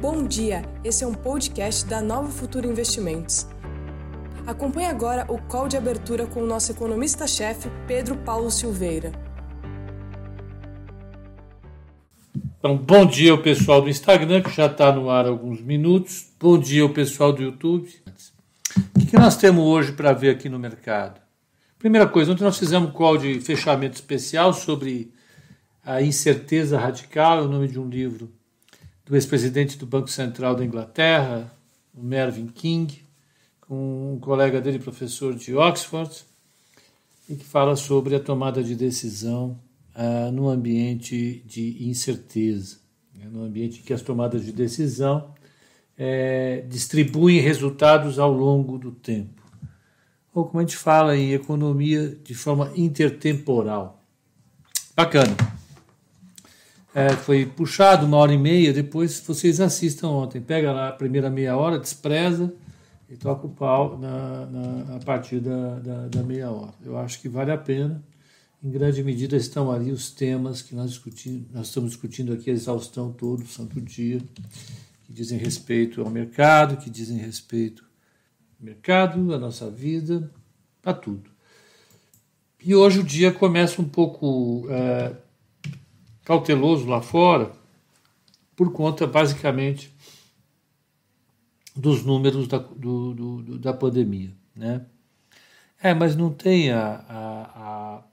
Bom dia, esse é um podcast da Nova Futuro Investimentos. Acompanhe agora o call de abertura com o nosso economista-chefe, Pedro Paulo Silveira. Então, bom dia ao pessoal do Instagram, que já está no ar há alguns minutos. Bom dia ao pessoal do YouTube. O que nós temos hoje para ver aqui no mercado? Primeira coisa, ontem nós fizemos um call de fechamento especial sobre a incerteza radical, é o nome de um livro do ex-presidente do Banco Central da Inglaterra, o Mervyn King, com um colega dele, professor de Oxford, e que fala sobre a tomada de decisão uh, no ambiente de incerteza, né, no ambiente em que as tomadas de decisão é, distribuem resultados ao longo do tempo. Ou como a gente fala em economia, de forma intertemporal. Bacana. É, foi puxado uma hora e meia, depois vocês assistam ontem. Pega lá a primeira meia hora, despreza e toca o pau na, na, a partir da, da, da, meia hora. Eu acho que vale a pena. Em grande medida estão ali os temas que nós, nós estamos discutindo aqui, a exaustão todo, santo dia, que dizem respeito ao mercado, que dizem respeito ao mercado, à nossa vida, a tudo. E hoje o dia começa um pouco. É, cauteloso lá fora, por conta, basicamente, dos números da, do, do, da pandemia. Né? É, mas não tem a, a,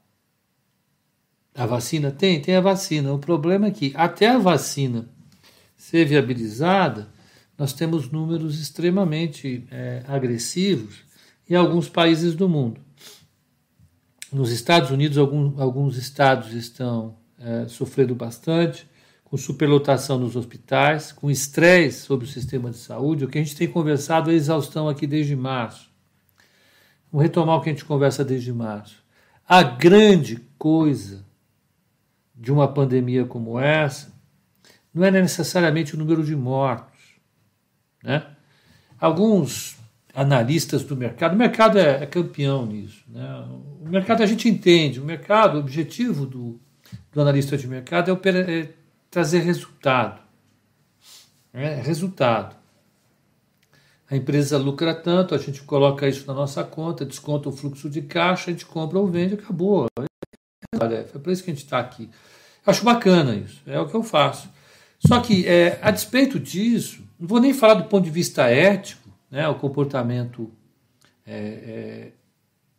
a, a vacina? Tem, tem a vacina. O problema é que até a vacina ser viabilizada, nós temos números extremamente é, agressivos em alguns países do mundo. Nos Estados Unidos, alguns, alguns estados estão é, sofrendo bastante, com superlotação nos hospitais, com estresse sobre o sistema de saúde. O que a gente tem conversado é exaustão aqui desde março. Vamos retomar o que a gente conversa desde março. A grande coisa de uma pandemia como essa não é necessariamente o número de mortos. Né? Alguns analistas do mercado, o mercado é, é campeão nisso. Né? O mercado a gente entende, o mercado, o objetivo do, do analista de mercado é, é trazer resultado. É, resultado. A empresa lucra tanto, a gente coloca isso na nossa conta, desconta o fluxo de caixa, a gente compra ou vende, acabou. É para isso que a gente está aqui. Acho bacana isso, é o que eu faço. Só que, é, a despeito disso, não vou nem falar do ponto de vista ético, né, o comportamento é, é,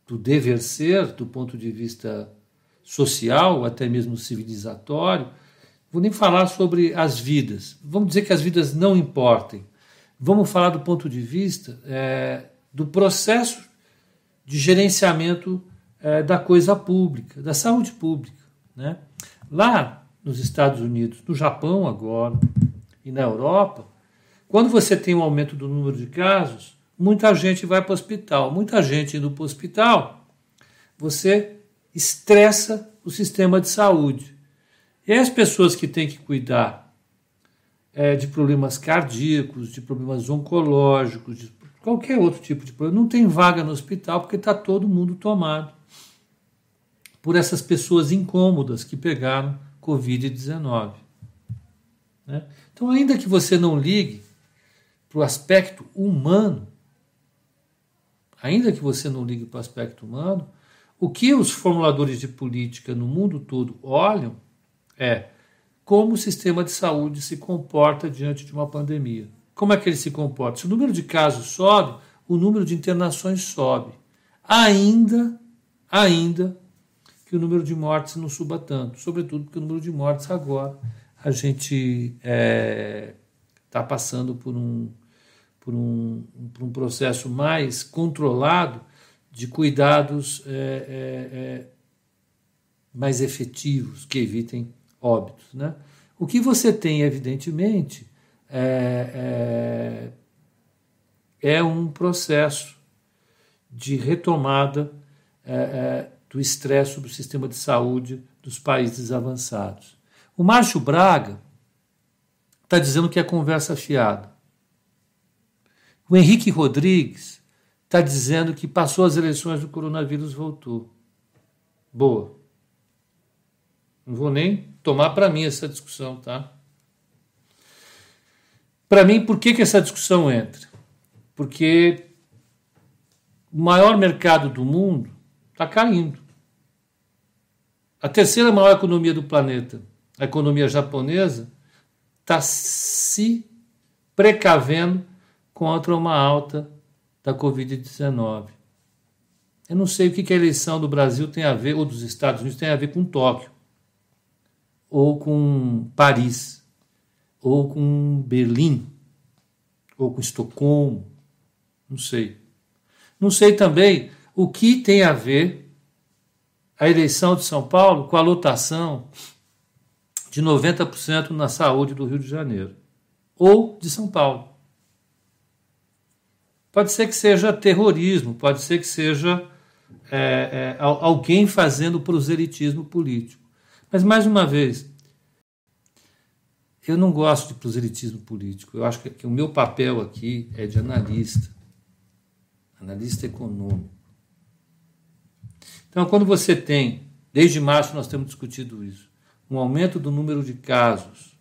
do dever ser, do ponto de vista social, até mesmo civilizatório. Vou nem falar sobre as vidas. Vamos dizer que as vidas não importem. Vamos falar do ponto de vista é, do processo de gerenciamento é, da coisa pública, da saúde pública. Né? Lá nos Estados Unidos, no Japão agora e na Europa, quando você tem um aumento do número de casos, muita gente vai para o hospital. Muita gente indo para o hospital, você estressa o sistema de saúde. E as pessoas que têm que cuidar é, de problemas cardíacos, de problemas oncológicos, de qualquer outro tipo de problema, não tem vaga no hospital porque está todo mundo tomado por essas pessoas incômodas que pegaram Covid-19. Né? Então, ainda que você não ligue para o aspecto humano, ainda que você não ligue para o aspecto humano, o que os formuladores de política no mundo todo olham é como o sistema de saúde se comporta diante de uma pandemia. Como é que ele se comporta? Se o número de casos sobe, o número de internações sobe. Ainda, ainda que o número de mortes não suba tanto, sobretudo porque o número de mortes agora a gente está é, tá passando por um, por, um, por um processo mais controlado de cuidados é, é, é, mais efetivos que evitem óbitos. Né? O que você tem, evidentemente, é, é, é um processo de retomada é, do estresse sobre o sistema de saúde dos países avançados. O Márcio Braga está dizendo que é conversa fiada. O Henrique Rodrigues está dizendo que passou as eleições do coronavírus voltou. Boa. Não vou nem tomar para mim essa discussão, tá? Para mim, por que, que essa discussão entra? Porque o maior mercado do mundo está caindo. A terceira maior economia do planeta, a economia japonesa, está se precavendo contra uma alta da Covid-19. Eu não sei o que a eleição do Brasil tem a ver, ou dos Estados Unidos, tem a ver com Tóquio, ou com Paris, ou com Berlim, ou com Estocolmo, não sei. Não sei também o que tem a ver a eleição de São Paulo com a lotação de 90% na saúde do Rio de Janeiro, ou de São Paulo. Pode ser que seja terrorismo, pode ser que seja é, é, alguém fazendo proselitismo político. Mas, mais uma vez, eu não gosto de proselitismo político. Eu acho que, que o meu papel aqui é de analista, analista econômico. Então, quando você tem, desde março nós temos discutido isso, um aumento do número de casos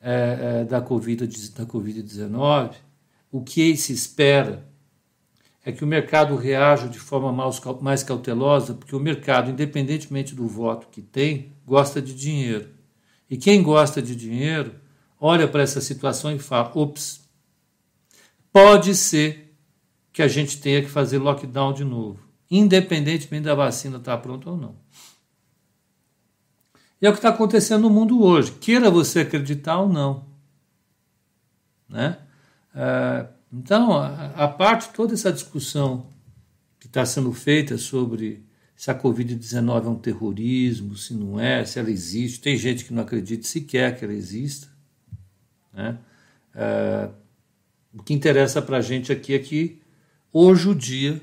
é, é, da Covid-19, da COVID o que se espera é que o mercado reaja de forma mais cautelosa, porque o mercado, independentemente do voto que tem, gosta de dinheiro. E quem gosta de dinheiro olha para essa situação e fala: ops, pode ser que a gente tenha que fazer lockdown de novo, independentemente da vacina estar pronta ou não. E é o que está acontecendo no mundo hoje, queira você acreditar ou não. Né? É, então, a, parte, toda essa discussão que está sendo feita sobre se a Covid-19 é um terrorismo, se não é, se ela existe. Tem gente que não acredita sequer que ela exista. Né? É, o que interessa para a gente aqui é que hoje o dia,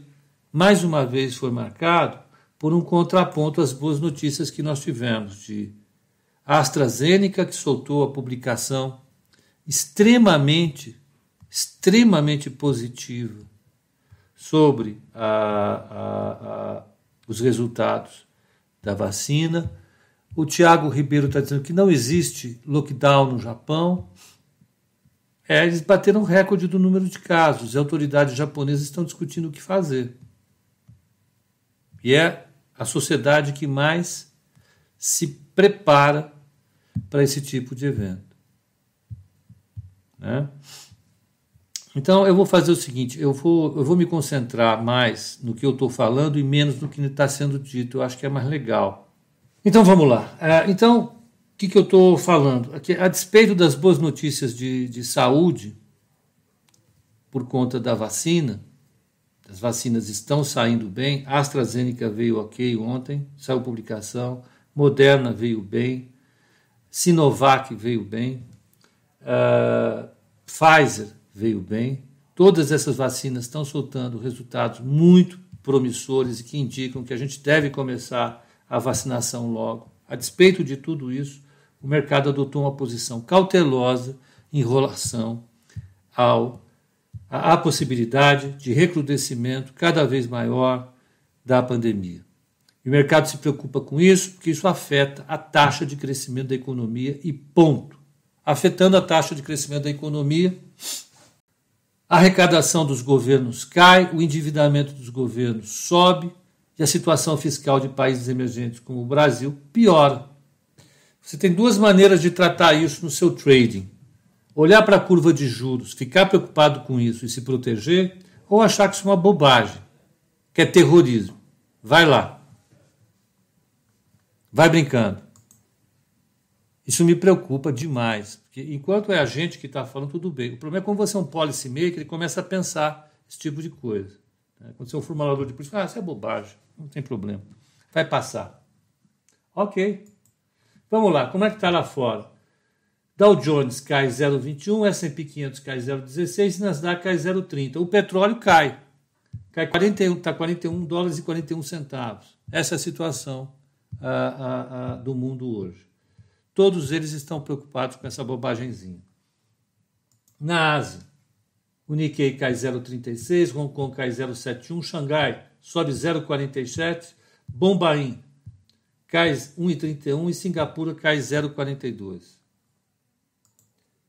mais uma vez, foi marcado por um contraponto às boas notícias que nós tivemos de AstraZeneca, que soltou a publicação extremamente extremamente positiva sobre a, a, a, os resultados da vacina. O Tiago Ribeiro está dizendo que não existe lockdown no Japão. É, eles bateram recorde do número de casos. As autoridades japonesas estão discutindo o que fazer. E é a sociedade que mais se prepara para esse tipo de evento. Né? Então eu vou fazer o seguinte: eu vou, eu vou me concentrar mais no que eu estou falando e menos no que está sendo dito. Eu acho que é mais legal. Então vamos lá. É, então, o que, que eu estou falando? A despeito das boas notícias de, de saúde, por conta da vacina, as vacinas estão saindo bem. A AstraZeneca veio ok ontem, saiu publicação. Moderna veio bem. Sinovac veio bem. Uh, Pfizer veio bem. Todas essas vacinas estão soltando resultados muito promissores e que indicam que a gente deve começar a vacinação logo. A despeito de tudo isso, o mercado adotou uma posição cautelosa em relação ao, à possibilidade de recrudescimento cada vez maior da pandemia. E o mercado se preocupa com isso porque isso afeta a taxa de crescimento da economia e ponto. Afetando a taxa de crescimento da economia, a arrecadação dos governos cai, o endividamento dos governos sobe e a situação fiscal de países emergentes como o Brasil piora. Você tem duas maneiras de tratar isso no seu trading: olhar para a curva de juros, ficar preocupado com isso e se proteger, ou achar que isso é uma bobagem, que é terrorismo. Vai lá. Vai brincando. Isso me preocupa demais, porque enquanto é a gente que está falando, tudo bem. O problema é quando você é um policy maker, ele começa a pensar esse tipo de coisa. Né? Quando você é um formulador de política, ah, isso é bobagem, não tem problema. Vai passar. Ok. Vamos lá, como é que está lá fora? Dow Jones cai 0,21, S&P 500 cai 0,16 e Nasdaq cai 0,30. O petróleo cai. Cai 41, está 41 dólares e 41 centavos. Essa é a situação ah, ah, ah, do mundo hoje. Todos eles estão preocupados com essa bobagemzinha. Na Ásia, o Nikkei cai 0,36, Hong Kong cai 0,71, Xangai sobe 0,47, Bombaim cai 1,31 e Singapura cai 0,42.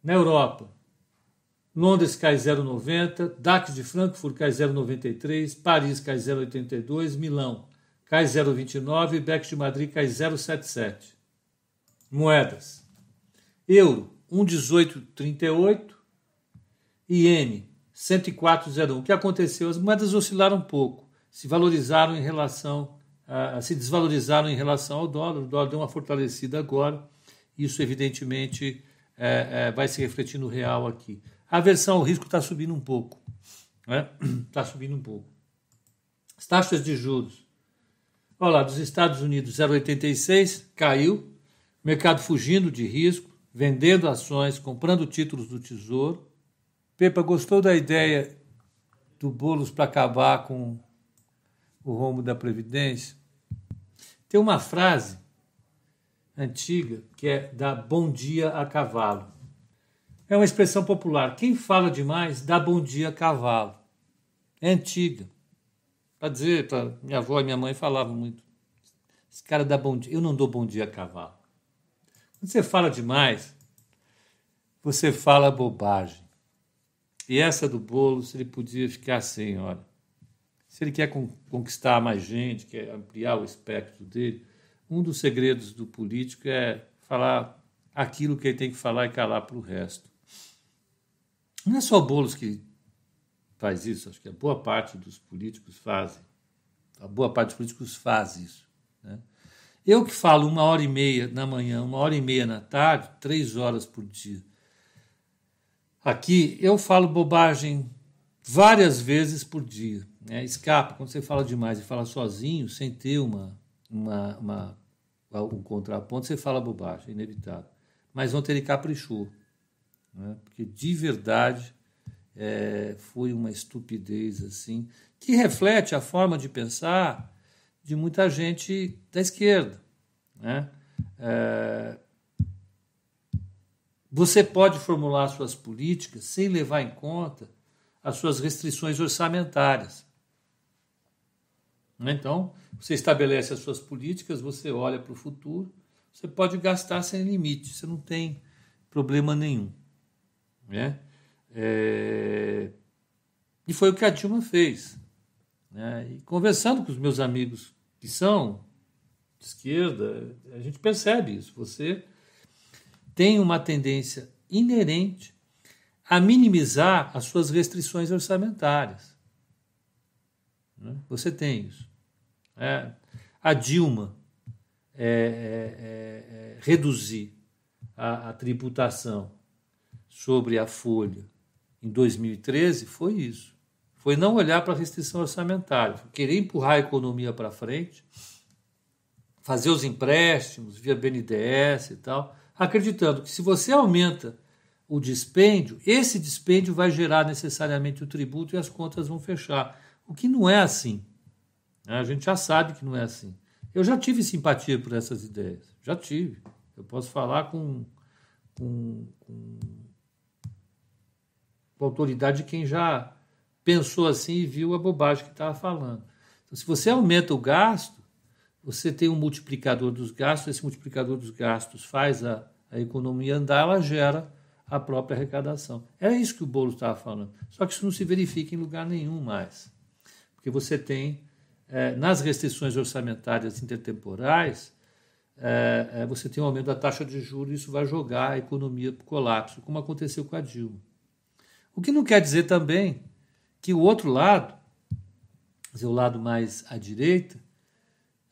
Na Europa, Londres cai 0,90, DAX de Frankfurt cai 0,93, Paris cai 0,82, Milão cai 0,29 e BEX de Madrid cai 0,77. Moedas. Euro 1,1838, iene 104,01. O que aconteceu? As moedas oscilaram um pouco, se valorizaram em relação, uh, se desvalorizaram em relação ao dólar. O dólar deu uma fortalecida agora. Isso, evidentemente, é, é, vai se refletir no real aqui. A aversão ao risco está subindo um pouco. Está né? subindo um pouco. As taxas de juros. Olha lá, dos Estados Unidos, 0,86, caiu. Mercado fugindo de risco, vendendo ações, comprando títulos do Tesouro. Pepa, gostou da ideia do Boulos para acabar com o rombo da Previdência? Tem uma frase antiga que é da bom dia a cavalo. É uma expressão popular. Quem fala demais dá bom dia a cavalo. É antiga. Para dizer, pra, minha avó e minha mãe falavam muito. Esse cara dá bom dia. Eu não dou bom dia a cavalo. Quando você fala demais, você fala bobagem. E essa do bolo, se ele podia ficar assim, olha. Se ele quer conquistar mais gente, quer ampliar o espectro dele, um dos segredos do político é falar aquilo que ele tem que falar e calar para o resto. Não é só o Boulos que faz isso, acho que a boa parte dos políticos fazem. A boa parte dos políticos faz isso. Né? Eu que falo uma hora e meia na manhã, uma hora e meia na tarde, três horas por dia. Aqui eu falo bobagem várias vezes por dia. Né? Escapa, quando você fala demais e fala sozinho, sem ter uma, uma, uma, um contraponto, você fala bobagem, inevitável. Mas ontem ele caprichou, né? porque de verdade é, foi uma estupidez assim, que reflete a forma de pensar de muita gente da esquerda. Né? É, você pode formular suas políticas sem levar em conta as suas restrições orçamentárias. Né? Então, você estabelece as suas políticas, você olha para o futuro, você pode gastar sem limite, você não tem problema nenhum. Né? É... E foi o que a Dilma fez. Né? E conversando com os meus amigos que são de esquerda, a gente percebe isso. Você tem uma tendência inerente a minimizar as suas restrições orçamentárias. Né? Você tem isso. É, a Dilma é, é, é, reduzir a, a tributação sobre a folha em 2013 foi isso. Foi não olhar para a restrição orçamentária, querer empurrar a economia para frente, fazer os empréstimos via BNDES e tal, acreditando que se você aumenta o dispêndio, esse dispêndio vai gerar necessariamente o tributo e as contas vão fechar. O que não é assim. Né? A gente já sabe que não é assim. Eu já tive simpatia por essas ideias, já tive. Eu posso falar com, com, com, autoridade de quem já pensou assim e viu a bobagem que estava falando. Então, se você aumenta o gasto, você tem um multiplicador dos gastos, esse multiplicador dos gastos faz a, a economia andar, ela gera a própria arrecadação. Era isso que o Bolo estava falando. Só que isso não se verifica em lugar nenhum mais. Porque você tem é, nas restrições orçamentárias intertemporais, é, é, você tem um aumento da taxa de juros e isso vai jogar a economia para o colapso, como aconteceu com a Dilma. O que não quer dizer também que o outro lado, o lado mais à direita,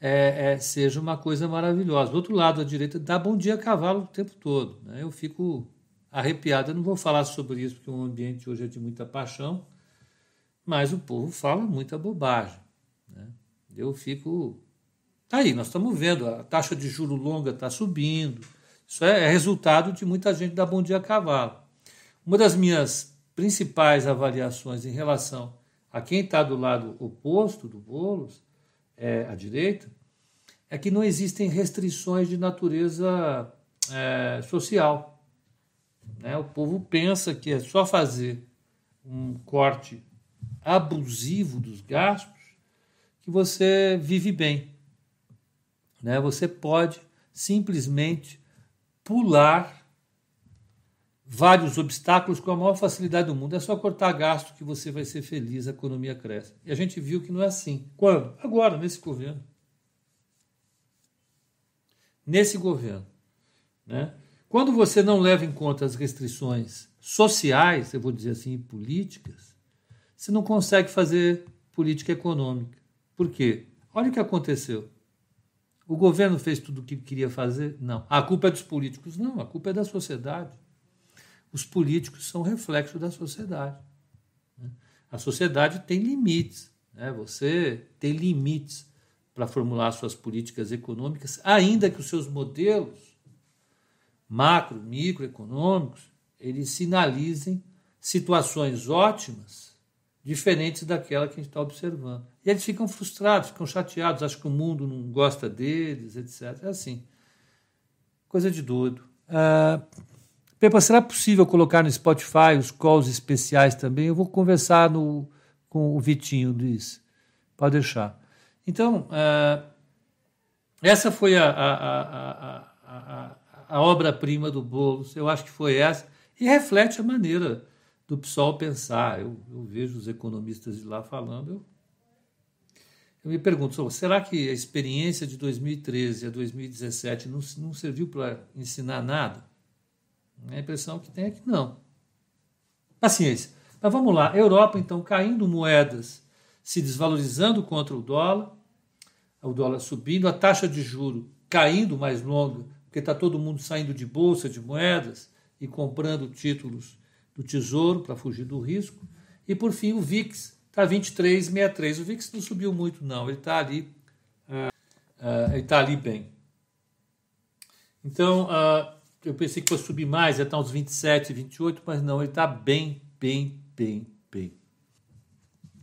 é, é, seja uma coisa maravilhosa. Do outro lado, à direita, dá bom dia a cavalo o tempo todo. Né? Eu fico arrepiado. Eu não vou falar sobre isso, porque o ambiente hoje é de muita paixão, mas o povo fala muita bobagem. Né? Eu fico. Tá aí, nós estamos vendo, a taxa de juro longa está subindo. Isso é, é resultado de muita gente dar bom dia a cavalo. Uma das minhas principais avaliações em relação a quem está do lado oposto do Boulos, é, à direita, é que não existem restrições de natureza é, social. Né? O povo pensa que é só fazer um corte abusivo dos gastos que você vive bem. Né? Você pode simplesmente pular vários obstáculos com a maior facilidade do mundo. É só cortar gasto que você vai ser feliz, a economia cresce. E a gente viu que não é assim. Quando? Agora, nesse governo. Nesse governo. Né? Quando você não leva em conta as restrições sociais, eu vou dizer assim, políticas, você não consegue fazer política econômica. Por quê? Olha o que aconteceu. O governo fez tudo o que queria fazer? Não. A culpa é dos políticos? Não, a culpa é da sociedade os políticos são reflexo da sociedade. Né? A sociedade tem limites, né? você tem limites para formular suas políticas econômicas, ainda que os seus modelos macro, microeconômicos, eles sinalizem situações ótimas diferentes daquela que a gente está observando. E eles ficam frustrados, ficam chateados, acham que o mundo não gosta deles, etc. É assim. Coisa de doido. Uh, Pepa, será possível colocar no Spotify os calls especiais também? Eu vou conversar no, com o Vitinho disso. Pode deixar. Então, uh, essa foi a, a, a, a obra-prima do Boulos. Eu acho que foi essa. E reflete a maneira do PSOL pensar. Eu, eu vejo os economistas de lá falando. Eu, eu me pergunto, será que a experiência de 2013 a 2017 não, não serviu para ensinar nada? A impressão que tem é que não. Paciência. Mas vamos lá. Europa, então, caindo moedas, se desvalorizando contra o dólar, o dólar subindo, a taxa de juro caindo mais longa, porque está todo mundo saindo de bolsa de moedas e comprando títulos do Tesouro para fugir do risco. E, por fim, o VIX está 23,63. O VIX não subiu muito, não. Ele está ali, uh, ele está ali bem. Então, uh, eu pensei que fosse subir mais, ia estar uns 27, 28, mas não, ele está bem, bem, bem, bem.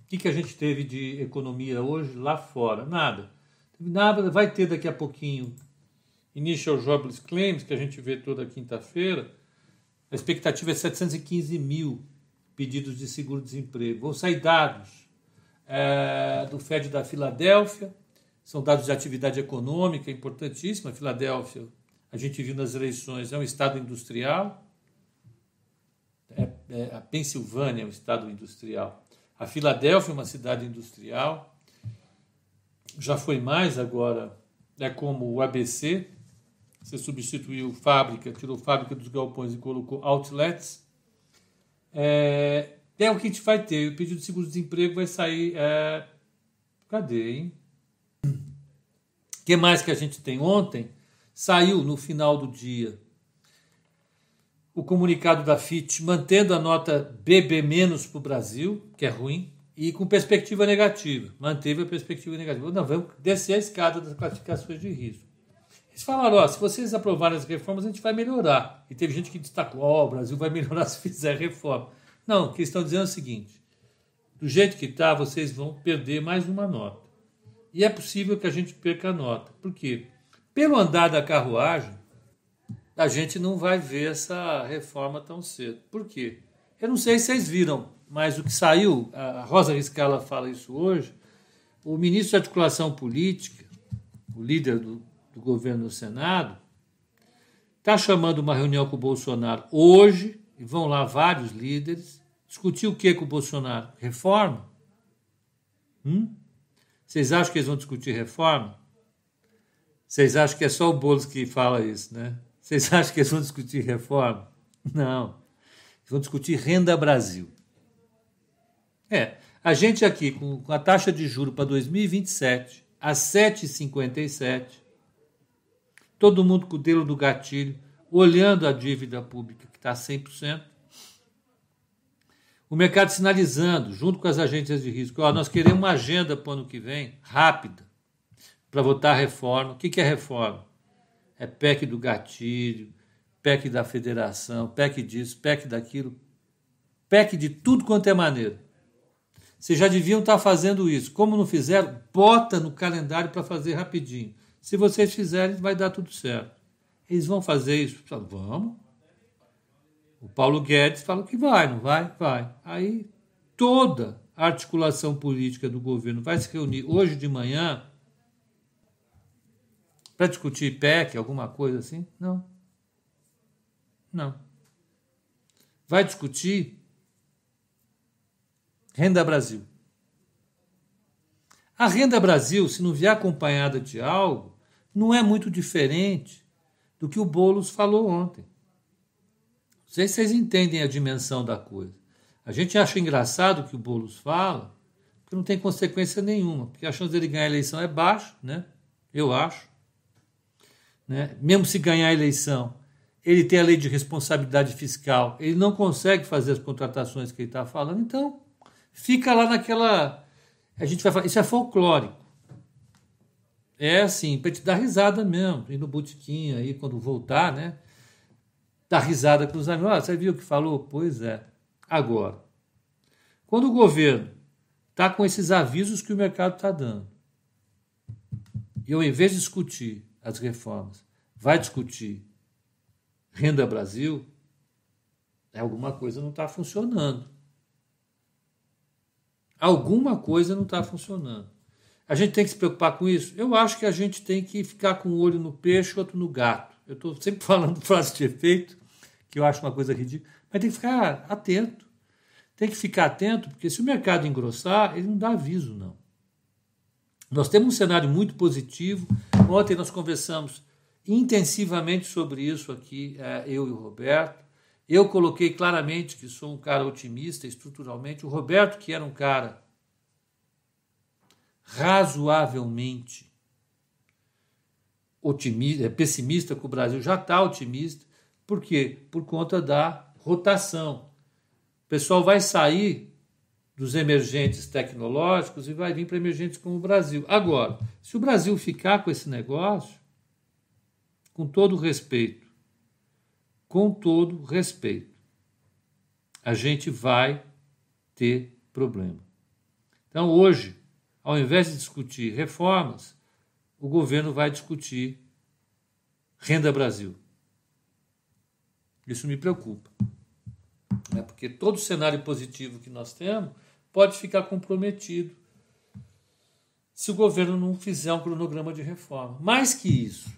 O que, que a gente teve de economia hoje lá fora? Nada. Nada, vai ter daqui a pouquinho Initial Jobless Claims, que a gente vê toda quinta-feira. A expectativa é 715 mil pedidos de seguro-desemprego. Vão sair dados é, do FED da Filadélfia, são dados de atividade econômica importantíssima. Filadélfia a gente viu nas eleições, é um estado industrial. É, é, a Pensilvânia é um estado industrial. A Filadélfia é uma cidade industrial. Já foi mais agora, é como o ABC. Você substituiu fábrica, tirou fábrica dos galpões e colocou outlets. É, é o que a gente vai ter. O pedido de seguro-desemprego vai sair. É, cadê, hein? O que mais que a gente tem ontem? Saiu no final do dia o comunicado da FIT mantendo a nota BB- para o Brasil, que é ruim, e com perspectiva negativa. Manteve a perspectiva negativa. Não, vamos descer a escada das classificações de risco. Eles falaram: se vocês aprovarem as reformas, a gente vai melhorar. E teve gente que destacou: ó, o Brasil vai melhorar se fizer reforma. Não, o que eles estão dizendo é o seguinte: do jeito que está, vocês vão perder mais uma nota. E é possível que a gente perca a nota. Por quê? Pelo andar da carruagem, a gente não vai ver essa reforma tão cedo. Por quê? Eu não sei se vocês viram, mas o que saiu, a Rosa Riscala fala isso hoje, o ministro de Articulação Política, o líder do, do governo no Senado, está chamando uma reunião com o Bolsonaro hoje, e vão lá vários líderes, discutir o que com o Bolsonaro? Reforma? Hum? Vocês acham que eles vão discutir reforma? Vocês acham que é só o Boulos que fala isso, né? Vocês acham que eles vão discutir reforma? Não. Eles vão discutir renda Brasil. É, a gente aqui com a taxa de juro para 2027 a 7,57, todo mundo com o dedo do gatilho, olhando a dívida pública que está 100%, o mercado sinalizando, junto com as agências de risco, ó, nós queremos uma agenda para o ano que vem, rápida para votar reforma. O que é reforma? É PEC do gatilho, PEC da federação, PEC disso, PEC daquilo, PEC de tudo quanto é maneira. Vocês já deviam estar fazendo isso. Como não fizeram, bota no calendário para fazer rapidinho. Se vocês fizerem, vai dar tudo certo. Eles vão fazer isso? Vamos. O Paulo Guedes falou que vai, não vai? Vai. Aí toda a articulação política do governo vai se reunir hoje de manhã para discutir PEC, alguma coisa assim? Não. Não. vai discutir Renda Brasil. A Renda Brasil, se não vier acompanhada de algo, não é muito diferente do que o Boulos falou ontem. Não sei se vocês entendem a dimensão da coisa. A gente acha engraçado o que o Boulos fala, porque não tem consequência nenhuma, porque a chance dele ganhar a eleição é baixa, né? Eu acho. Né? Mesmo se ganhar a eleição, ele tem a lei de responsabilidade fiscal, ele não consegue fazer as contratações que ele está falando, então fica lá naquela. A gente vai falar, isso é folclórico. É assim, para te dar risada mesmo, ir no botequim aí quando voltar, né? Dar risada com os amigos. Ah, você viu o que falou? Pois é. Agora, quando o governo está com esses avisos que o mercado está dando, e ao invés de discutir as reformas, vai discutir Renda Brasil, alguma coisa não está funcionando. Alguma coisa não está funcionando. A gente tem que se preocupar com isso? Eu acho que a gente tem que ficar com um olho no peixe outro no gato. Eu estou sempre falando frase de efeito, que eu acho uma coisa ridícula, mas tem que ficar atento. Tem que ficar atento, porque se o mercado engrossar, ele não dá aviso, não. Nós temos um cenário muito positivo. Ontem nós conversamos intensivamente sobre isso aqui, é, eu e o Roberto. Eu coloquei claramente que sou um cara otimista estruturalmente. O Roberto, que era um cara razoavelmente otimista, é, pessimista com o Brasil, já está otimista. Por quê? Por conta da rotação. O pessoal vai sair dos emergentes tecnológicos e vai vir para emergentes como o Brasil. Agora, se o Brasil ficar com esse negócio, com todo respeito, com todo respeito, a gente vai ter problema. Então, hoje, ao invés de discutir reformas, o governo vai discutir Renda Brasil. Isso me preocupa. Né? Porque todo cenário positivo que nós temos pode ficar comprometido se o governo não fizer um cronograma de reforma. Mais que isso,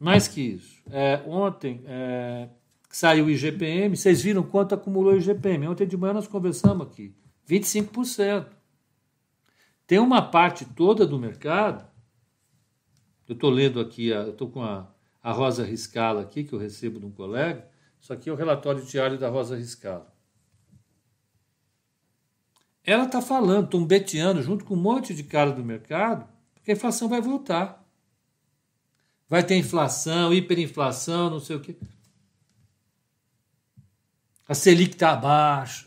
mais que isso. É, ontem é, saiu o IGPM, vocês viram quanto acumulou o IGPM. Ontem de manhã nós conversamos aqui. 25%. Tem uma parte toda do mercado. Eu estou lendo aqui, eu estou com a, a Rosa Riscala aqui, que eu recebo de um colega. Isso aqui é o relatório diário da Rosa Riscala. Ela está falando, tombeteando junto com um monte de cara do mercado, porque a inflação vai voltar vai ter inflação, hiperinflação, não sei o quê. A Selic está baixa.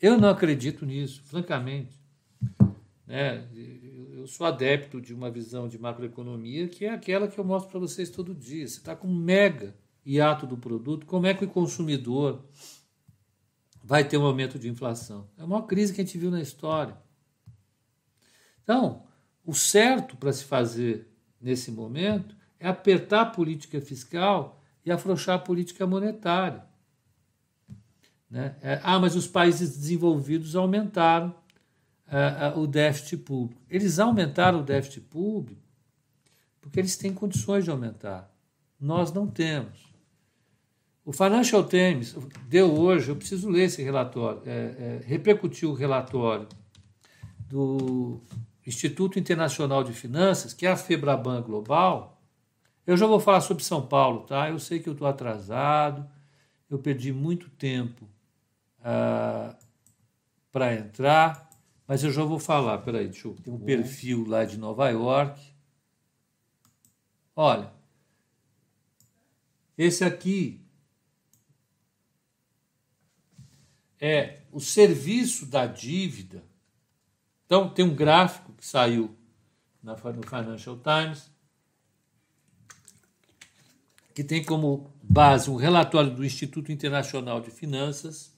Eu não acredito nisso, francamente. Né? Eu sou adepto de uma visão de macroeconomia que é aquela que eu mostro para vocês todo dia. Você está com um mega hiato do produto, como é que o consumidor vai ter um aumento de inflação? É a maior crise que a gente viu na história. Então, o certo para se fazer nesse momento é apertar a política fiscal e afrouxar a política monetária. Né? É, ah, mas os países desenvolvidos aumentaram uh, uh, o déficit público. Eles aumentaram o déficit público porque eles têm condições de aumentar. Nós não temos. O Financial Times deu hoje, eu preciso ler esse relatório, é, é, repercutiu o relatório do Instituto Internacional de Finanças, que é a Febraban Global, eu já vou falar sobre São Paulo, tá? Eu sei que eu estou atrasado, eu perdi muito tempo ah, para entrar, mas eu já vou falar. Peraí, deixa eu. Tem um perfil lá de Nova York. Olha, esse aqui é o serviço da dívida. Então, tem um gráfico que saiu no Financial Times, que tem como base um relatório do Instituto Internacional de Finanças,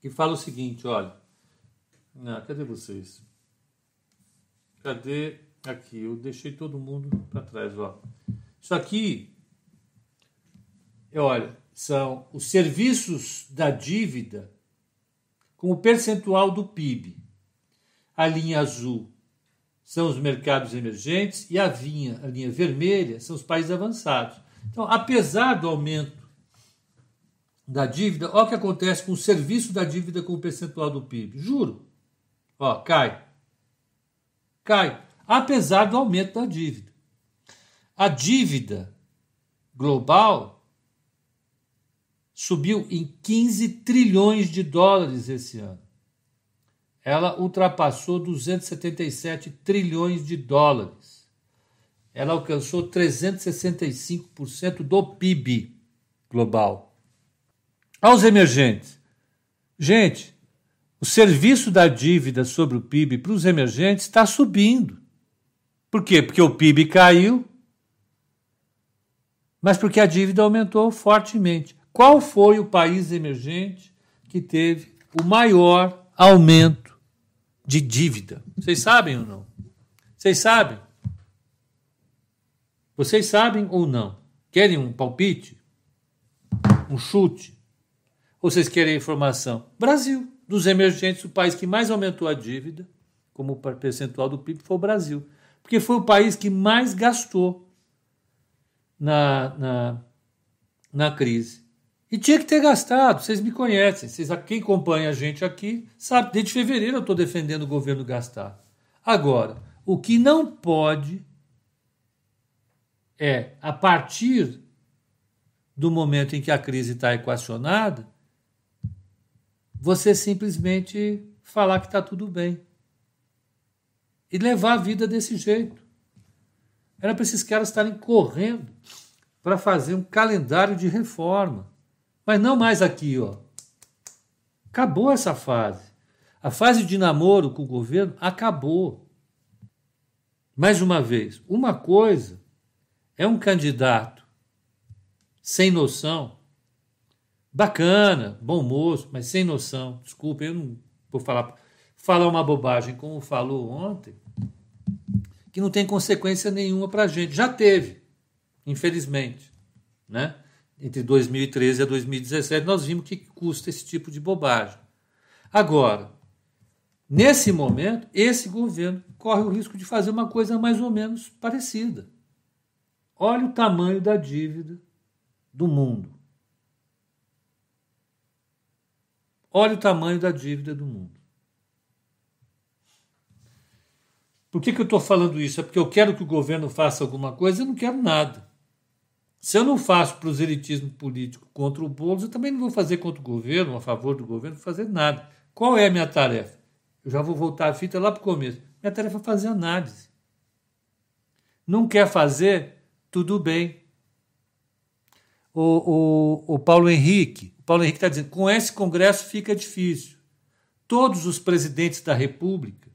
que fala o seguinte: olha, ah, cadê vocês? Cadê? Aqui, eu deixei todo mundo para trás. Ó. Isso aqui, olha, são os serviços da dívida com o percentual do PIB. A linha azul são os mercados emergentes e a, a linha vermelha são os países avançados. Então, apesar do aumento da dívida, olha o que acontece com o serviço da dívida com o percentual do PIB. Juro. Ó, cai. Cai. Apesar do aumento da dívida. A dívida global subiu em 15 trilhões de dólares esse ano. Ela ultrapassou 277 trilhões de dólares. Ela alcançou 365% do PIB global. Aos emergentes. Gente, o serviço da dívida sobre o PIB para os emergentes está subindo. Por quê? Porque o PIB caiu, mas porque a dívida aumentou fortemente. Qual foi o país emergente que teve o maior aumento de dívida? Vocês sabem ou não? Vocês sabem? Vocês sabem ou não? Querem um palpite? Um chute? Ou vocês querem informação? Brasil. Dos emergentes, o país que mais aumentou a dívida, como percentual do PIB, foi o Brasil. Porque foi o país que mais gastou na, na, na crise. E tinha que ter gastado, vocês me conhecem, vocês, quem acompanha a gente aqui sabe, desde fevereiro eu estou defendendo o governo gastar. Agora, o que não pode é, a partir do momento em que a crise está equacionada, você simplesmente falar que está tudo bem. E levar a vida desse jeito. Era para esses caras estarem correndo para fazer um calendário de reforma mas não mais aqui, ó. Acabou essa fase. A fase de namoro com o governo acabou. Mais uma vez, uma coisa é um candidato sem noção, bacana, bom moço, mas sem noção. Desculpa, eu não vou falar, falar uma bobagem como falou ontem, que não tem consequência nenhuma para a gente. Já teve, infelizmente, né? Entre 2013 e 2017, nós vimos que custa esse tipo de bobagem. Agora, nesse momento, esse governo corre o risco de fazer uma coisa mais ou menos parecida. Olha o tamanho da dívida do mundo. Olha o tamanho da dívida do mundo. Por que, que eu estou falando isso? É porque eu quero que o governo faça alguma coisa? Eu não quero nada. Se eu não faço proselitismo político contra o Boulos, eu também não vou fazer contra o governo, a favor do governo, não vou fazer nada. Qual é a minha tarefa? Eu já vou voltar a fita lá para o começo. Minha tarefa é fazer análise. Não quer fazer? Tudo bem. O, o, o Paulo Henrique, o Paulo Henrique está dizendo, com esse Congresso fica difícil. Todos os presidentes da República,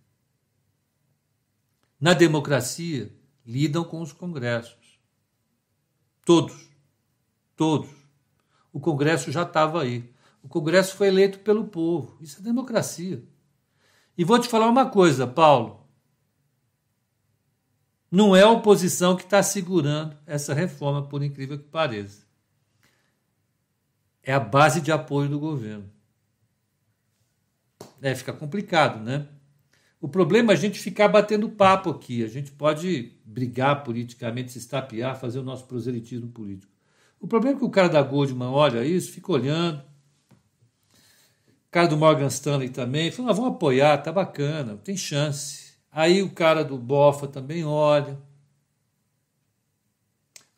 na democracia, lidam com os congressos. Todos. Todos. O Congresso já estava aí. O Congresso foi eleito pelo povo. Isso é democracia. E vou te falar uma coisa, Paulo. Não é a oposição que está segurando essa reforma, por incrível que pareça. É a base de apoio do governo. É, fica complicado, né? O problema é a gente ficar batendo papo aqui. A gente pode brigar politicamente, se estapear, fazer o nosso proselitismo político. O problema é que o cara da Goldman olha isso, fica olhando. O cara do Morgan Stanley também, fala, ah, vamos apoiar, tá bacana, tem chance. Aí o cara do Bofa também olha.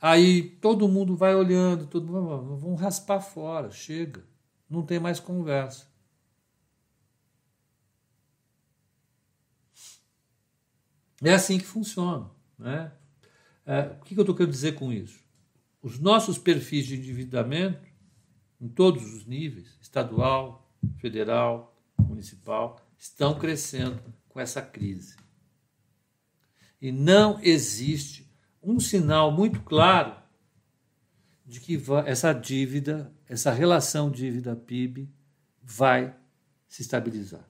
Aí todo mundo vai olhando, todo mundo, vamos raspar fora, chega. Não tem mais conversa. É assim que funciona. Né? É, o que eu estou querendo dizer com isso? Os nossos perfis de endividamento, em todos os níveis estadual, federal, municipal estão crescendo com essa crise. E não existe um sinal muito claro de que essa dívida, essa relação dívida-PIB vai se estabilizar.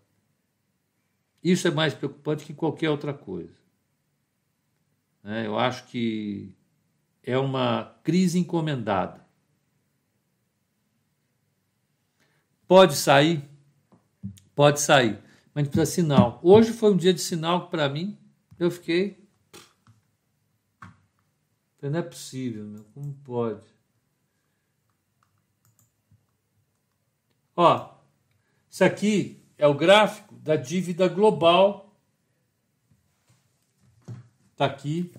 Isso é mais preocupante que qualquer outra coisa. Né? Eu acho que é uma crise encomendada. Pode sair? Pode sair, mas precisa sinal. Hoje foi um dia de sinal para mim, eu fiquei. Não é possível, meu. como pode? Ó, isso aqui é o gráfico da dívida global. Está aqui.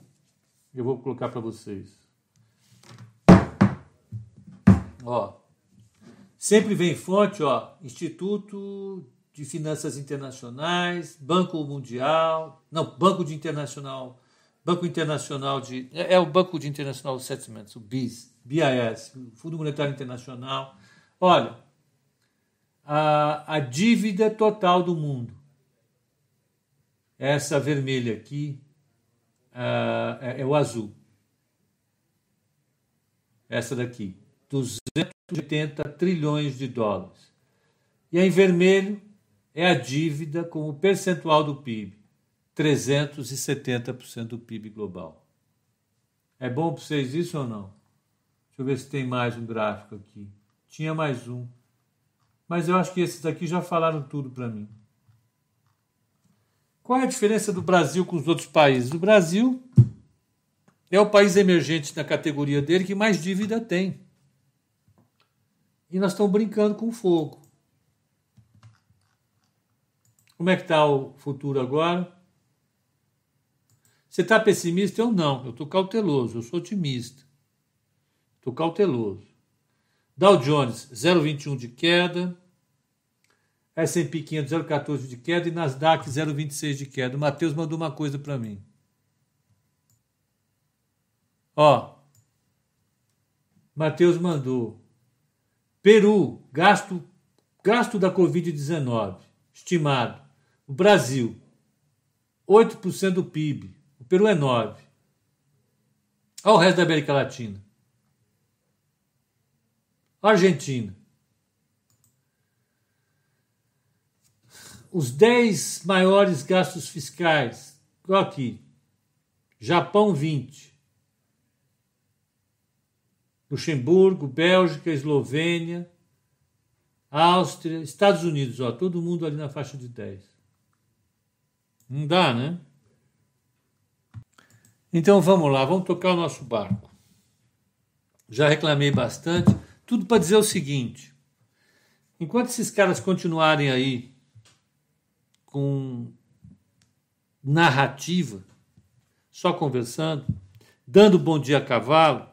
Eu vou colocar para vocês. Ó, sempre vem fonte, ó, Instituto de Finanças Internacionais, Banco Mundial, não, Banco de Internacional, Banco Internacional de, é, é o Banco de Internacional Settlements, o BIS, BIS, Fundo Monetário Internacional. Olha, a, a dívida total do mundo, essa vermelha aqui, é, é o azul. Essa daqui, 280 trilhões de dólares. E em vermelho é a dívida como percentual do PIB, 370% do PIB global. É bom para vocês isso ou não? Deixa eu ver se tem mais um gráfico aqui. Tinha mais um. Mas eu acho que esses aqui já falaram tudo para mim. Qual é a diferença do Brasil com os outros países? O Brasil é o país emergente na categoria dele que mais dívida tem. E nós estamos brincando com fogo. Como é que está o futuro agora? Você está pessimista? Eu não. Eu estou cauteloso. Eu sou otimista. Estou cauteloso. Dow Jones, 0,21 de queda. S&P 500, 0,14 de queda. E Nasdaq, 0,26 de queda. O Matheus mandou uma coisa para mim. Ó. Matheus mandou. Peru, gasto, gasto da Covid-19, estimado. O Brasil, 8% do PIB. O Peru é 9%. Olha o resto da América Latina. Argentina. Os 10 maiores gastos fiscais. Aqui. Japão, 20. Luxemburgo, Bélgica, Eslovênia, Áustria, Estados Unidos, ó, todo mundo ali na faixa de 10. Não dá, né? Então vamos lá, vamos tocar o nosso barco. Já reclamei bastante, tudo para dizer o seguinte: enquanto esses caras continuarem aí com narrativa, só conversando, dando bom dia a cavalo,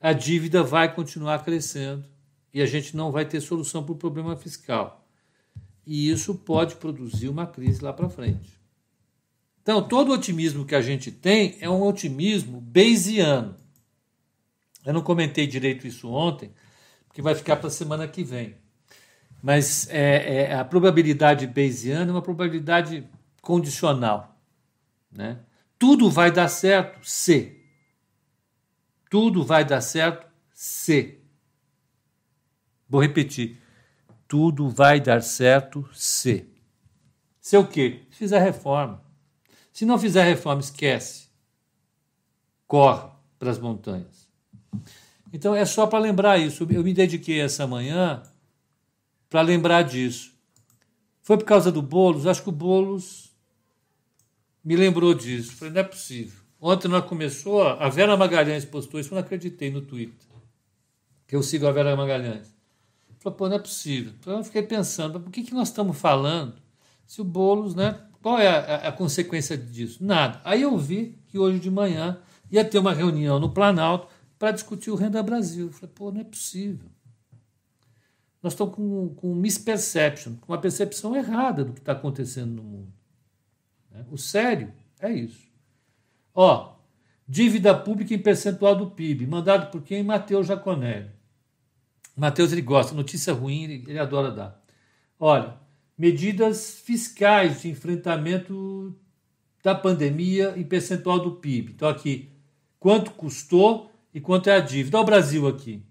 a dívida vai continuar crescendo e a gente não vai ter solução para o problema fiscal. E isso pode produzir uma crise lá para frente. Então, todo otimismo que a gente tem é um otimismo bayesiano. Eu não comentei direito isso ontem, porque vai ficar para a semana que vem. Mas é, é, a probabilidade bayesiana é uma probabilidade condicional. Né? Tudo vai dar certo se tudo vai dar certo se. Vou repetir. Tudo vai dar certo se. Se o quê? Se fizer reforma. Se não fizer reforma, esquece. Corre para as montanhas. Então é só para lembrar isso. Eu me dediquei essa manhã para lembrar disso. Foi por causa do Boulos? Acho que o Boulos me lembrou disso. Falei, não é possível. Ontem nós começou, a Vera Magalhães postou isso, eu não acreditei no Twitter. Que eu sigo a Vera Magalhães. Falei, pô, não é possível. Então eu fiquei pensando, por que, que nós estamos falando se o Boulos, né? Qual é a, a, a consequência disso? Nada. Aí eu vi que hoje de manhã ia ter uma reunião no Planalto para discutir o Renda Brasil. Eu falei, pô, não é possível. Nós estamos com, com misperception, com uma percepção errada do que está acontecendo no mundo. Né? O sério é isso. Ó, dívida pública em percentual do PIB, mandado por quem? Matheus Jaconelli. Matheus ele gosta, notícia ruim ele, ele adora dar. Olha, medidas fiscais de enfrentamento da pandemia em percentual do PIB. Então aqui, quanto custou e quanto é a dívida. Olha o Brasil aqui.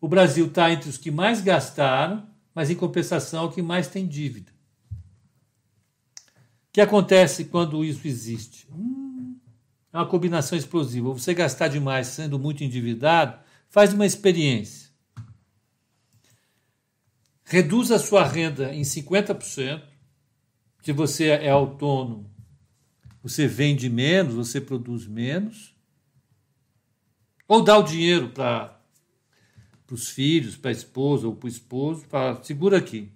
O Brasil está entre os que mais gastaram, mas em compensação é o que mais tem dívida. O que acontece quando isso existe? Hum, é uma combinação explosiva. Você gastar demais sendo muito endividado, faz uma experiência. Reduz a sua renda em 50%. Se você é autônomo, você vende menos, você produz menos. Ou dá o dinheiro para os filhos, para a esposa ou para o esposo, fala, segura aqui.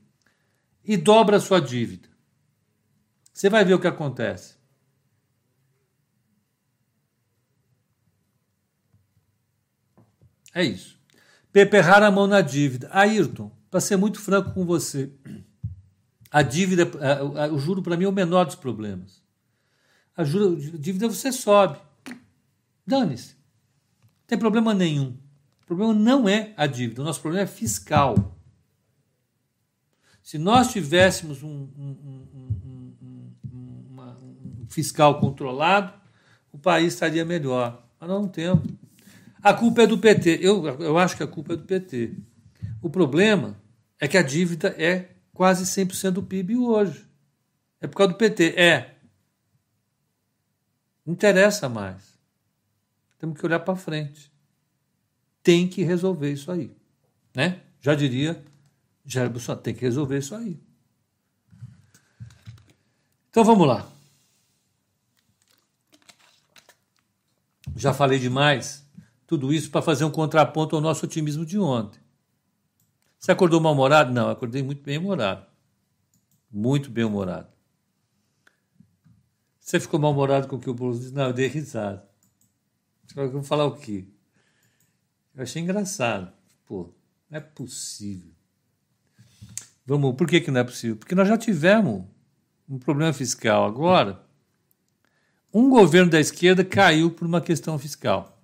E dobra a sua dívida. Você vai ver o que acontece. É isso. Peperrar a mão na dívida. Ayrton, para ser muito franco com você, a dívida, o juro para mim é o menor dos problemas. A, juro, a dívida você sobe. Dane-se. Não tem problema nenhum. O problema não é a dívida, o nosso problema é fiscal. Se nós tivéssemos um, um, um, uma, um fiscal controlado, o país estaria melhor. Mas nós não temos. A culpa é do PT. Eu, eu acho que a culpa é do PT. O problema é que a dívida é quase 100% do PIB hoje. É por causa do PT. É. Não interessa mais. Temos que olhar para frente. Tem que resolver isso aí. Né? Já diria Jair Bolsonaro, tem que resolver isso aí. Então vamos lá. Já falei demais. Tudo isso para fazer um contraponto ao nosso otimismo de ontem. Você acordou mal-humorado? Não, acordei muito bem-humorado. Muito bem-humorado. Você ficou mal-humorado com o que o Boulos disse? Não, eu dei risada. Eu vou falar o quê? Eu achei engraçado. Pô, não é possível. Vamos, por que, que não é possível? Porque nós já tivemos um problema fiscal. Agora, um governo da esquerda caiu por uma questão fiscal.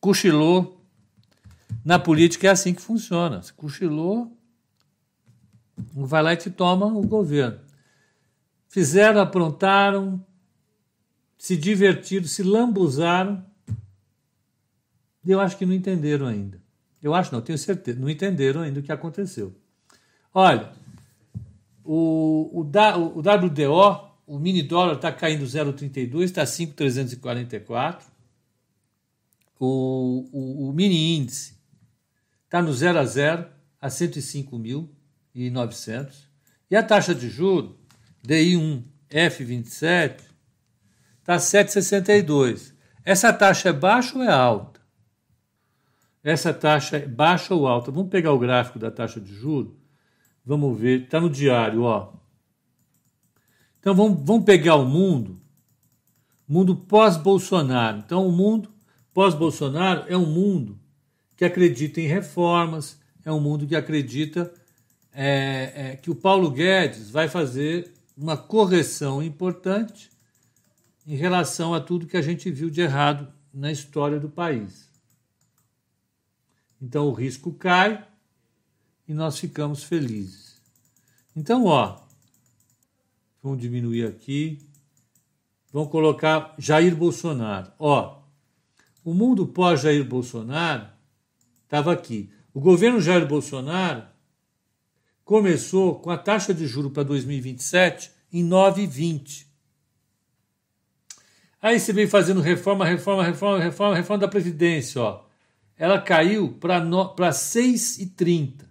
cochilou. Na política é assim que funciona. Se cochilou, vai lá e te toma o governo. Fizeram, aprontaram, se divertiram, se lambuzaram. Eu acho que não entenderam ainda. Eu acho, não, tenho certeza, não entenderam ainda o que aconteceu. Olha, o, o, o WDO, o mini dólar está caindo 0,32, está 5,344 o, o, o mini índice está no 0 a 0 a 105.900 e a taxa de juro DI1 F27 está 7,62. Essa taxa é baixa ou é alta? Essa taxa é baixa ou alta? Vamos pegar o gráfico da taxa de juro. Vamos ver, está no diário, ó. Então vamos, vamos pegar o mundo, mundo pós-Bolsonaro. Então o mundo Pós-Bolsonaro é um mundo que acredita em reformas, é um mundo que acredita é, é, que o Paulo Guedes vai fazer uma correção importante em relação a tudo que a gente viu de errado na história do país. Então o risco cai e nós ficamos felizes. Então, ó, vamos diminuir aqui, vamos colocar Jair Bolsonaro. Ó, o mundo pós-Jair Bolsonaro estava aqui. O governo Jair Bolsonaro começou com a taxa de juro para 2027 em 9,20. Aí você vem fazendo reforma, reforma, reforma, reforma, reforma da Previdência. Ó. Ela caiu para 6,30.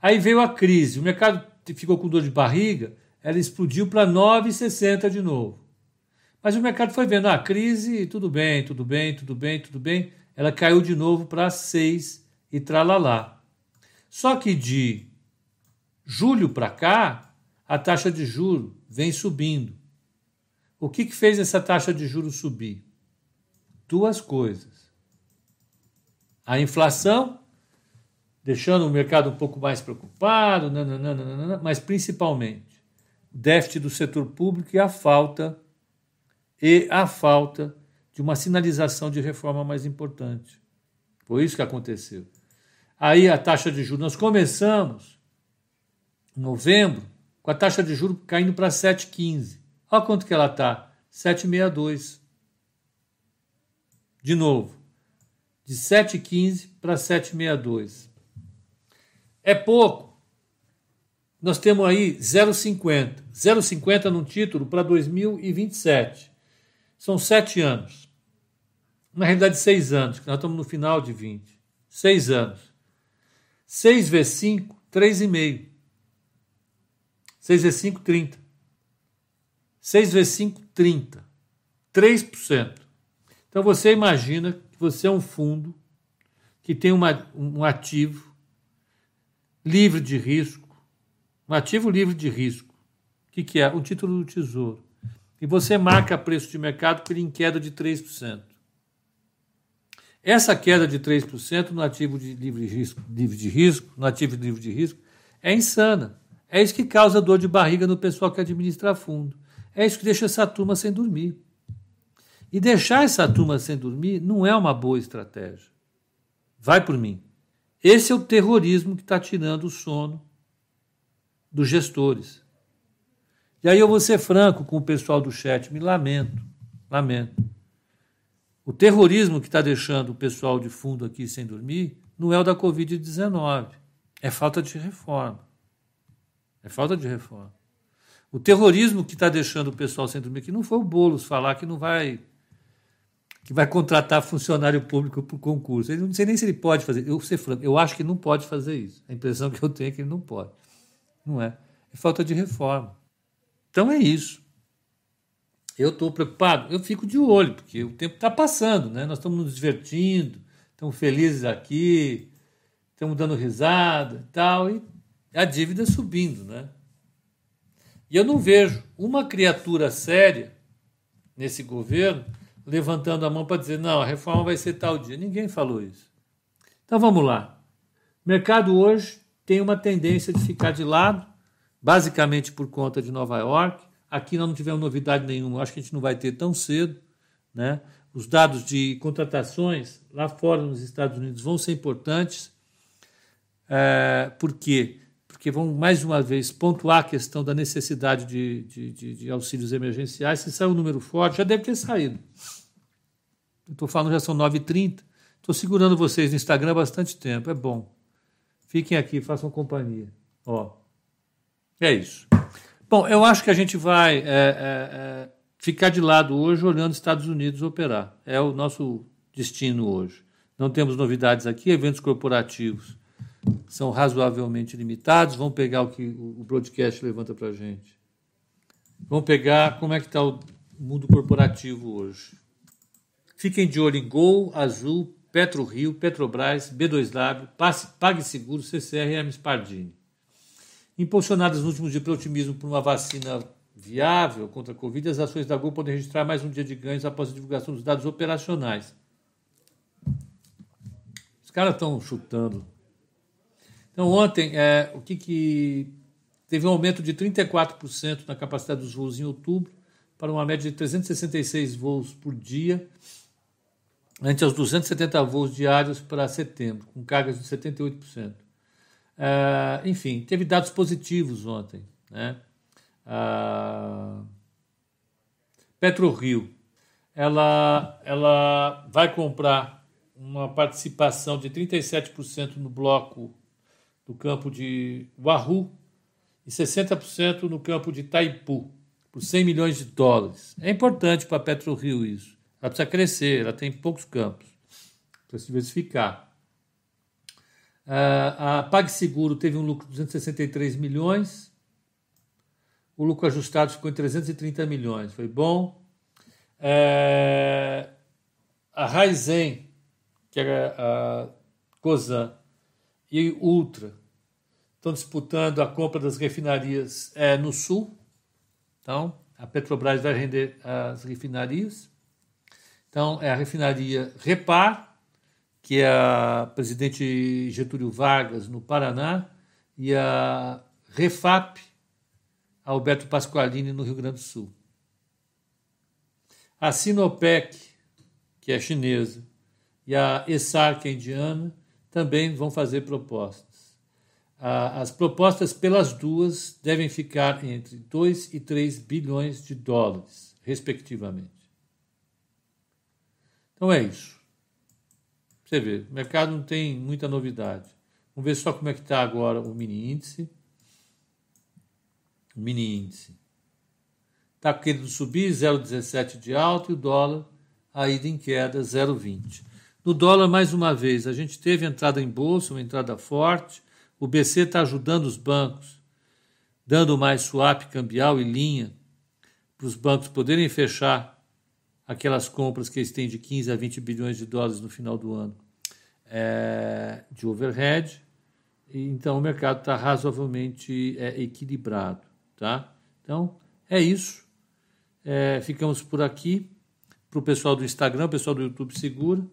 Aí veio a crise, o mercado ficou com dor de barriga, ela explodiu para 9,60 de novo. Mas o mercado foi vendo, ah, crise, tudo bem, tudo bem, tudo bem, tudo bem. Ela caiu de novo para 6 e tralalá. Só que de julho para cá, a taxa de juro vem subindo. O que, que fez essa taxa de juros subir? Duas coisas. A inflação, deixando o mercado um pouco mais preocupado, nananana, mas principalmente o déficit do setor público e a falta e a falta de uma sinalização de reforma mais importante. Foi isso que aconteceu. Aí a taxa de juros, nós começamos em novembro com a taxa de juros caindo para 7,15. Olha quanto que ela está, 7,62. De novo, de 7,15 para 7,62. É pouco. Nós temos aí 0,50. 0,50 no título para 2027. São sete anos. Na realidade, seis anos, que nós estamos no final de 20. Seis anos. Seis vezes cinco, três e meio. Seis vezes cinco, trinta. Seis vezes cinco, trinta. Três por cento. Então você imagina que você é um fundo que tem uma, um ativo livre de risco, um ativo livre de risco. O que, que é? O título do tesouro. E você marca preço de mercado por em queda de 3%. Essa queda de 3% no ativo de livre, risco, livre de risco, no ativo livre de risco, é insana. É isso que causa dor de barriga no pessoal que administra fundo. É isso que deixa essa turma sem dormir. E deixar essa turma sem dormir não é uma boa estratégia. Vai por mim. Esse é o terrorismo que está tirando o sono dos gestores. E aí eu vou ser franco com o pessoal do chat, me lamento, lamento. O terrorismo que está deixando o pessoal de fundo aqui sem dormir não é o da Covid-19, é falta de reforma. É falta de reforma. O terrorismo que está deixando o pessoal sem dormir aqui não foi o Boulos falar que não vai que vai contratar funcionário público por concurso. Eu não sei nem se ele pode fazer. Eu ser franco, eu acho que não pode fazer isso. A impressão que eu tenho é que ele não pode. Não é? É falta de reforma. Então é isso. Eu estou preocupado, eu fico de olho, porque o tempo está passando, né? Nós estamos nos divertindo, estamos felizes aqui, estamos dando risada e tal, e a dívida subindo, né? E eu não vejo uma criatura séria nesse governo levantando a mão para dizer, não, a reforma vai ser tal dia. Ninguém falou isso. Então vamos lá. O mercado hoje tem uma tendência de ficar de lado, basicamente por conta de Nova York. Aqui nós não tivemos novidade nenhuma, acho que a gente não vai ter tão cedo. Né? Os dados de contratações lá fora nos Estados Unidos vão ser importantes. É, por quê? Porque vão mais uma vez pontuar a questão da necessidade de, de, de, de auxílios emergenciais. Se sair um número forte, já deve ter saído. Estou falando, já são 9h30. Estou segurando vocês no Instagram há bastante tempo. É bom. Fiquem aqui, façam companhia. Ó, é isso. Bom, eu acho que a gente vai é, é, é, ficar de lado hoje olhando os Estados Unidos operar. É o nosso destino hoje. Não temos novidades aqui, eventos corporativos são razoavelmente limitados. Vamos pegar o que o broadcast levanta para a gente. Vamos pegar como é que está o mundo corporativo hoje. Fiquem de olho em Gol, Azul, PetroRio, Petrobras, B2W, PagSeguro, CCR e Hermes Pardini impulsionadas nos últimos dias pelo otimismo por uma vacina viável contra a Covid, as ações da Gol podem registrar mais um dia de ganhos após a divulgação dos dados operacionais. Os caras estão chutando. Então, ontem, é, o que, que teve um aumento de 34% na capacidade dos voos em outubro, para uma média de 366 voos por dia, ante aos 270 voos diários para setembro, com cargas de 78%. Uh, enfim, teve dados positivos ontem. Né? PetroRio, ela, ela vai comprar uma participação de 37% no bloco do campo de Wahoo e 60% no campo de Taipu, por 100 milhões de dólares. É importante para a PetroRio isso. Ela precisa crescer, ela tem poucos campos para se diversificar. Ah, a PagSeguro teve um lucro de 263 milhões, o lucro ajustado ficou em 330 milhões, foi bom. É, a Raizen, que é a Cosan, e Ultra estão disputando a compra das refinarias é, no Sul. Então, a Petrobras vai render as refinarias. Então, é a refinaria Repar, que é a presidente Getúlio Vargas, no Paraná, e a Refap, Alberto Pasqualini, no Rio Grande do Sul. A Sinopec, que é chinesa, e a ESAR, que é indiana, também vão fazer propostas. As propostas pelas duas devem ficar entre 2 e 3 bilhões de dólares, respectivamente. Então é isso. Você vê, o mercado não tem muita novidade. Vamos ver só como é que está agora o mini índice. O mini índice. Está querendo subir 0,17 de alta e o dólar a ida em queda 0,20. No dólar, mais uma vez, a gente teve entrada em bolsa, uma entrada forte. O BC está ajudando os bancos, dando mais swap cambial e linha para os bancos poderem fechar aquelas compras que eles têm de 15 a 20 bilhões de dólares no final do ano é, de overhead. Então o mercado está razoavelmente é, equilibrado. Tá? Então é isso. É, ficamos por aqui. Para o pessoal do Instagram, o pessoal do YouTube segura.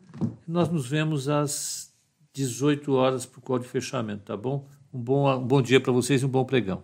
Nós nos vemos às 18 horas para o código de fechamento, tá bom? Um bom, um bom dia para vocês e um bom pregão.